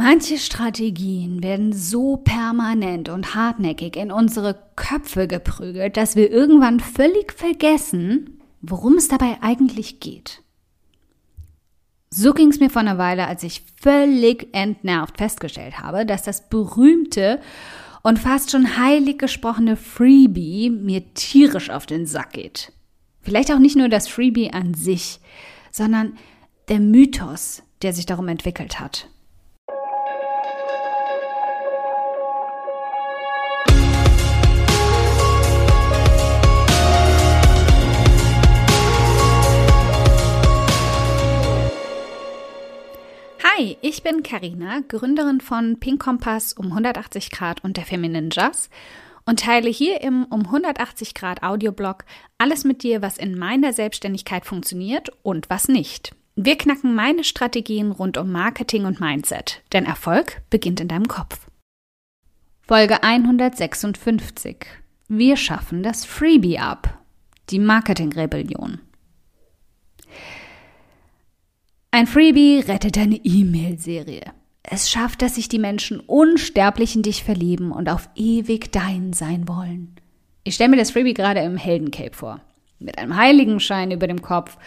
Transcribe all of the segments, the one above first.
Manche Strategien werden so permanent und hartnäckig in unsere Köpfe geprügelt, dass wir irgendwann völlig vergessen, worum es dabei eigentlich geht. So ging es mir vor einer Weile, als ich völlig entnervt festgestellt habe, dass das berühmte und fast schon heilig gesprochene Freebie mir tierisch auf den Sack geht. Vielleicht auch nicht nur das Freebie an sich, sondern der Mythos, der sich darum entwickelt hat. Hi, ich bin Karina, Gründerin von Pink Kompass um 180 Grad und der Feminine Jazz und teile hier im um 180 Grad Audioblog alles mit dir, was in meiner Selbstständigkeit funktioniert und was nicht. Wir knacken meine Strategien rund um Marketing und Mindset, denn Erfolg beginnt in deinem Kopf. Folge 156. Wir schaffen das Freebie ab. Die Marketing-Rebellion. Ein Freebie rettet deine E-Mail-Serie. Es schafft, dass sich die Menschen unsterblich in dich verlieben und auf ewig dein sein wollen. Ich stelle mir das Freebie gerade im Heldencape vor. Mit einem Heiligenschein über dem Kopf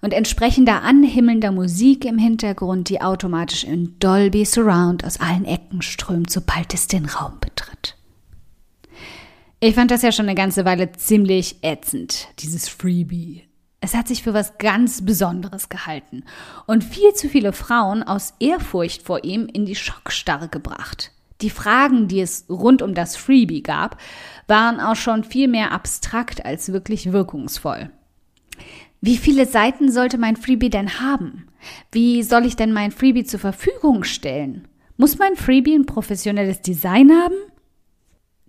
und entsprechender anhimmelnder Musik im Hintergrund, die automatisch in Dolby Surround aus allen Ecken strömt, sobald es den Raum betritt. Ich fand das ja schon eine ganze Weile ziemlich ätzend, dieses Freebie. Es hat sich für was ganz Besonderes gehalten und viel zu viele Frauen aus Ehrfurcht vor ihm in die Schockstarre gebracht. Die Fragen, die es rund um das Freebie gab, waren auch schon viel mehr abstrakt als wirklich wirkungsvoll. Wie viele Seiten sollte mein Freebie denn haben? Wie soll ich denn mein Freebie zur Verfügung stellen? Muss mein Freebie ein professionelles Design haben?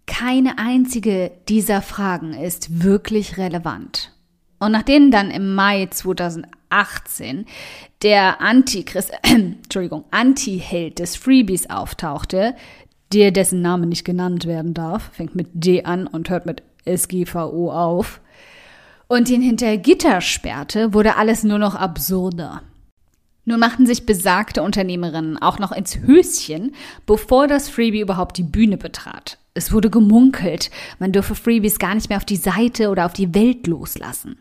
Keine einzige dieser Fragen ist wirklich relevant. Und nachdem dann im Mai 2018 der Antichrist, äh, Entschuldigung, Anti-Held des Freebies auftauchte, der dessen Name nicht genannt werden darf, fängt mit D an und hört mit SGVO auf, und ihn hinter Gitter sperrte, wurde alles nur noch absurder. Nun machten sich besagte Unternehmerinnen auch noch ins Höschen, bevor das Freebie überhaupt die Bühne betrat. Es wurde gemunkelt, man dürfe Freebies gar nicht mehr auf die Seite oder auf die Welt loslassen.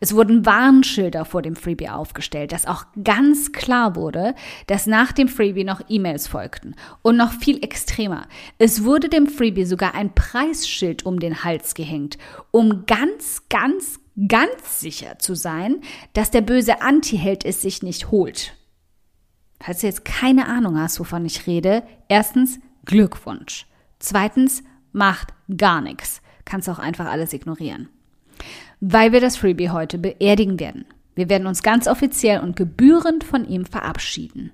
Es wurden Warnschilder vor dem Freebie aufgestellt, dass auch ganz klar wurde, dass nach dem Freebie noch E-Mails folgten. Und noch viel extremer. Es wurde dem Freebie sogar ein Preisschild um den Hals gehängt, um ganz, ganz, ganz sicher zu sein, dass der böse Anti-Held es sich nicht holt. Falls du jetzt keine Ahnung hast, wovon ich rede, erstens Glückwunsch. Zweitens macht gar nichts. Kannst auch einfach alles ignorieren weil wir das Freebie heute beerdigen werden. Wir werden uns ganz offiziell und gebührend von ihm verabschieden.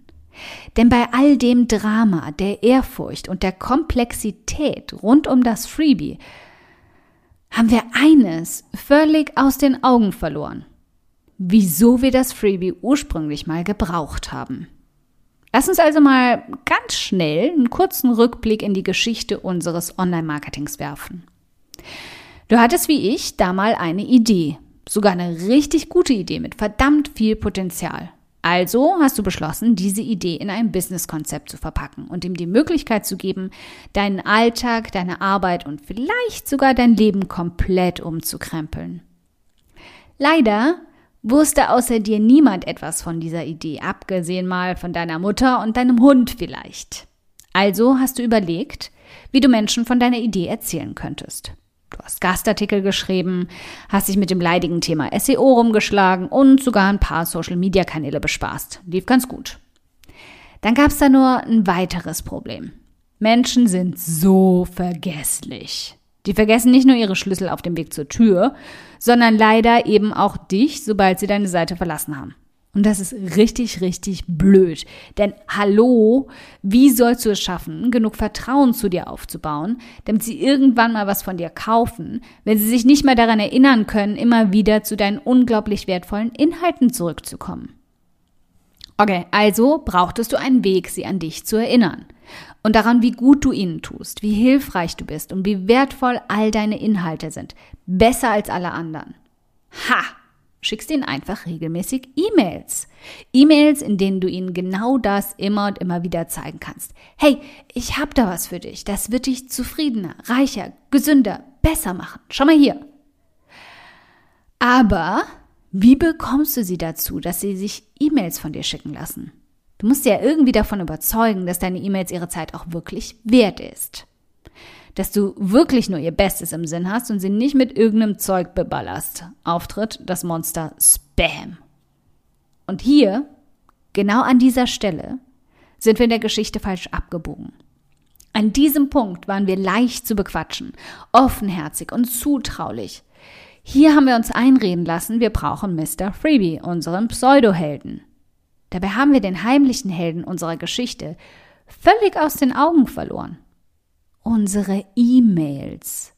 Denn bei all dem Drama, der Ehrfurcht und der Komplexität rund um das Freebie haben wir eines völlig aus den Augen verloren. Wieso wir das Freebie ursprünglich mal gebraucht haben. Lass uns also mal ganz schnell einen kurzen Rückblick in die Geschichte unseres Online-Marketings werfen. Du hattest wie ich da mal eine Idee. Sogar eine richtig gute Idee mit verdammt viel Potenzial. Also hast du beschlossen, diese Idee in ein Businesskonzept zu verpacken und ihm die Möglichkeit zu geben, deinen Alltag, deine Arbeit und vielleicht sogar dein Leben komplett umzukrempeln. Leider wusste außer dir niemand etwas von dieser Idee, abgesehen mal von deiner Mutter und deinem Hund vielleicht. Also hast du überlegt, wie du Menschen von deiner Idee erzählen könntest. Du hast Gastartikel geschrieben, hast dich mit dem leidigen Thema SEO rumgeschlagen und sogar ein paar Social-Media-Kanäle bespaßt. Lief ganz gut. Dann gab es da nur ein weiteres Problem. Menschen sind so vergesslich. Die vergessen nicht nur ihre Schlüssel auf dem Weg zur Tür, sondern leider eben auch dich, sobald sie deine Seite verlassen haben. Und das ist richtig, richtig blöd. Denn hallo, wie sollst du es schaffen, genug Vertrauen zu dir aufzubauen, damit sie irgendwann mal was von dir kaufen, wenn sie sich nicht mehr daran erinnern können, immer wieder zu deinen unglaublich wertvollen Inhalten zurückzukommen? Okay, also brauchtest du einen Weg, sie an dich zu erinnern. Und daran, wie gut du ihnen tust, wie hilfreich du bist und wie wertvoll all deine Inhalte sind. Besser als alle anderen. Ha! Schickst ihnen einfach regelmäßig E-Mails. E-Mails, in denen du ihnen genau das immer und immer wieder zeigen kannst. Hey, ich habe da was für dich. Das wird dich zufriedener, reicher, gesünder, besser machen. Schau mal hier. Aber wie bekommst du sie dazu, dass sie sich E-Mails von dir schicken lassen? Du musst sie ja irgendwie davon überzeugen, dass deine E-Mails ihre Zeit auch wirklich wert ist dass du wirklich nur ihr Bestes im Sinn hast und sie nicht mit irgendeinem Zeug beballerst. Auftritt das Monster Spam. Und hier, genau an dieser Stelle, sind wir in der Geschichte falsch abgebogen. An diesem Punkt waren wir leicht zu bequatschen, offenherzig und zutraulich. Hier haben wir uns einreden lassen, wir brauchen Mr. Freebie, unseren Pseudohelden. Dabei haben wir den heimlichen Helden unserer Geschichte völlig aus den Augen verloren unsere E-Mails.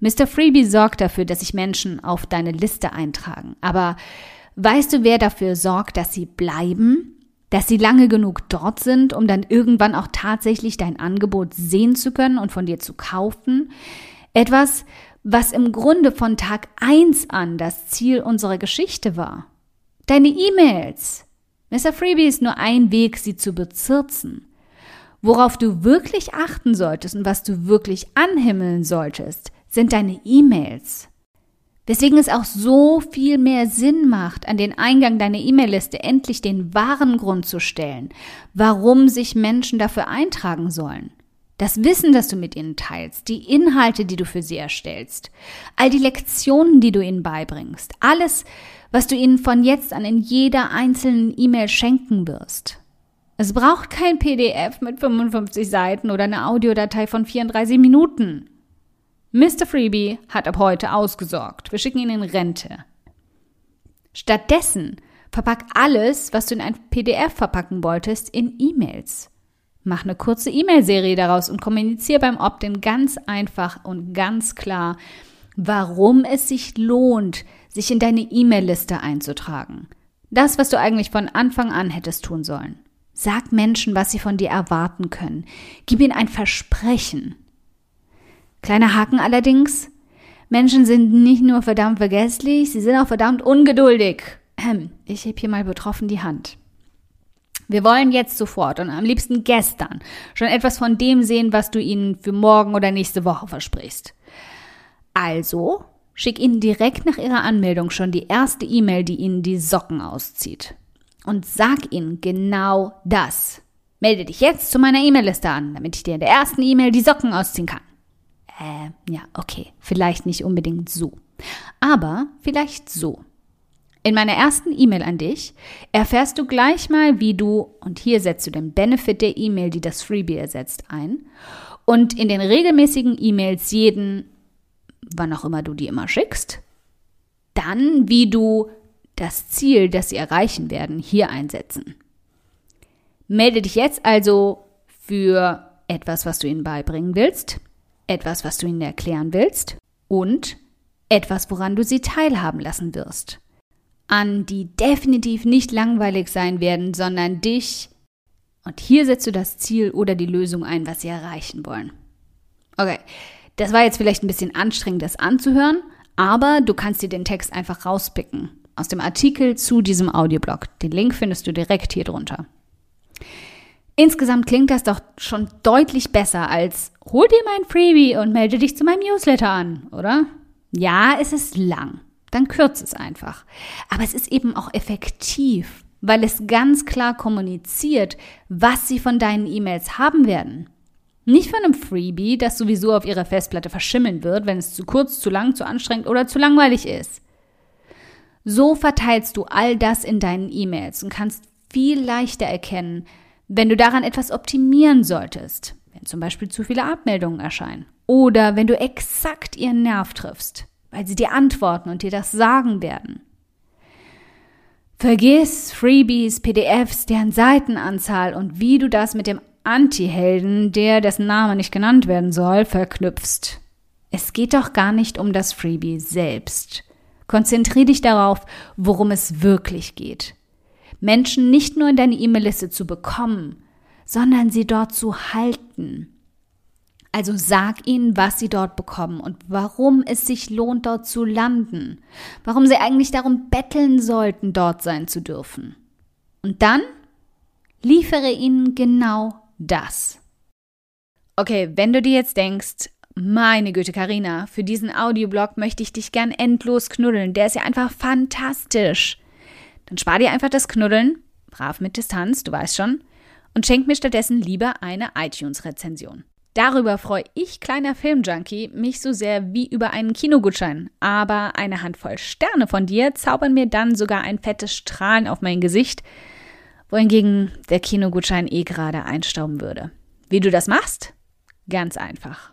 Mr. Freebie sorgt dafür, dass sich Menschen auf deine Liste eintragen. Aber weißt du, wer dafür sorgt, dass sie bleiben? Dass sie lange genug dort sind, um dann irgendwann auch tatsächlich dein Angebot sehen zu können und von dir zu kaufen? Etwas, was im Grunde von Tag eins an das Ziel unserer Geschichte war. Deine E-Mails. Mr. Freebie ist nur ein Weg, sie zu bezirzen. Worauf du wirklich achten solltest und was du wirklich anhimmeln solltest, sind deine E-Mails. Weswegen es auch so viel mehr Sinn macht, an den Eingang deiner E-Mail-Liste endlich den wahren Grund zu stellen, warum sich Menschen dafür eintragen sollen. Das Wissen, das du mit ihnen teilst, die Inhalte, die du für sie erstellst, all die Lektionen, die du ihnen beibringst, alles, was du ihnen von jetzt an in jeder einzelnen E-Mail schenken wirst. Es braucht kein PDF mit 55 Seiten oder eine Audiodatei von 34 Minuten. Mr. Freebie hat ab heute ausgesorgt. Wir schicken ihn in Rente. Stattdessen verpack alles, was du in ein PDF verpacken wolltest, in E-Mails. Mach eine kurze E-Mail-Serie daraus und kommuniziere beim Opt-in ganz einfach und ganz klar, warum es sich lohnt, sich in deine E-Mail-Liste einzutragen. Das, was du eigentlich von Anfang an hättest tun sollen. Sag Menschen, was sie von dir erwarten können. Gib ihnen ein Versprechen. Kleiner Haken allerdings. Menschen sind nicht nur verdammt vergesslich, sie sind auch verdammt ungeduldig. Ich heb hier mal betroffen die Hand. Wir wollen jetzt sofort und am liebsten gestern schon etwas von dem sehen, was du ihnen für morgen oder nächste Woche versprichst. Also schick ihnen direkt nach ihrer Anmeldung schon die erste E-Mail, die ihnen die Socken auszieht und sag ihnen genau das. Melde dich jetzt zu meiner E-Mail-Liste an, damit ich dir in der ersten E-Mail die Socken ausziehen kann. Äh, ja, okay, vielleicht nicht unbedingt so. Aber vielleicht so. In meiner ersten E-Mail an dich erfährst du gleich mal, wie du, und hier setzt du den Benefit der E-Mail, die das Freebie ersetzt, ein, und in den regelmäßigen E-Mails jeden, wann auch immer du die immer schickst, dann, wie du das Ziel, das sie erreichen werden, hier einsetzen. Melde dich jetzt also für etwas, was du ihnen beibringen willst, etwas, was du ihnen erklären willst und etwas, woran du sie teilhaben lassen wirst. An die definitiv nicht langweilig sein werden, sondern dich. Und hier setzt du das Ziel oder die Lösung ein, was sie erreichen wollen. Okay, das war jetzt vielleicht ein bisschen anstrengend, das anzuhören, aber du kannst dir den Text einfach rauspicken aus dem Artikel zu diesem Audioblog. Den Link findest du direkt hier drunter. Insgesamt klingt das doch schon deutlich besser als hol dir mein Freebie und melde dich zu meinem Newsletter an, oder? Ja, es ist lang. Dann kürze es einfach. Aber es ist eben auch effektiv, weil es ganz klar kommuniziert, was sie von deinen E-Mails haben werden. Nicht von einem Freebie, das sowieso auf ihrer Festplatte verschimmeln wird, wenn es zu kurz, zu lang, zu anstrengend oder zu langweilig ist. So verteilst du all das in deinen E-Mails und kannst viel leichter erkennen, wenn du daran etwas optimieren solltest, wenn zum Beispiel zu viele Abmeldungen erscheinen oder wenn du exakt ihren Nerv triffst, weil sie dir antworten und dir das sagen werden. Vergiss Freebies, PDFs, deren Seitenanzahl und wie du das mit dem Anti-Helden, der dessen Name nicht genannt werden soll, verknüpfst. Es geht doch gar nicht um das Freebie selbst. Konzentriere dich darauf, worum es wirklich geht. Menschen nicht nur in deine E-Mail-Liste zu bekommen, sondern sie dort zu halten. Also sag ihnen, was sie dort bekommen und warum es sich lohnt, dort zu landen. Warum sie eigentlich darum betteln sollten, dort sein zu dürfen. Und dann liefere ihnen genau das. Okay, wenn du dir jetzt denkst, meine Güte, Karina, für diesen Audioblog möchte ich dich gern endlos knuddeln. Der ist ja einfach fantastisch. Dann spar dir einfach das Knuddeln, brav mit Distanz, du weißt schon, und schenk mir stattdessen lieber eine iTunes-Rezension. Darüber freue ich, kleiner Filmjunkie, mich so sehr wie über einen Kinogutschein. Aber eine Handvoll Sterne von dir zaubern mir dann sogar ein fettes Strahlen auf mein Gesicht, wohingegen der Kinogutschein eh gerade einstauben würde. Wie du das machst? Ganz einfach.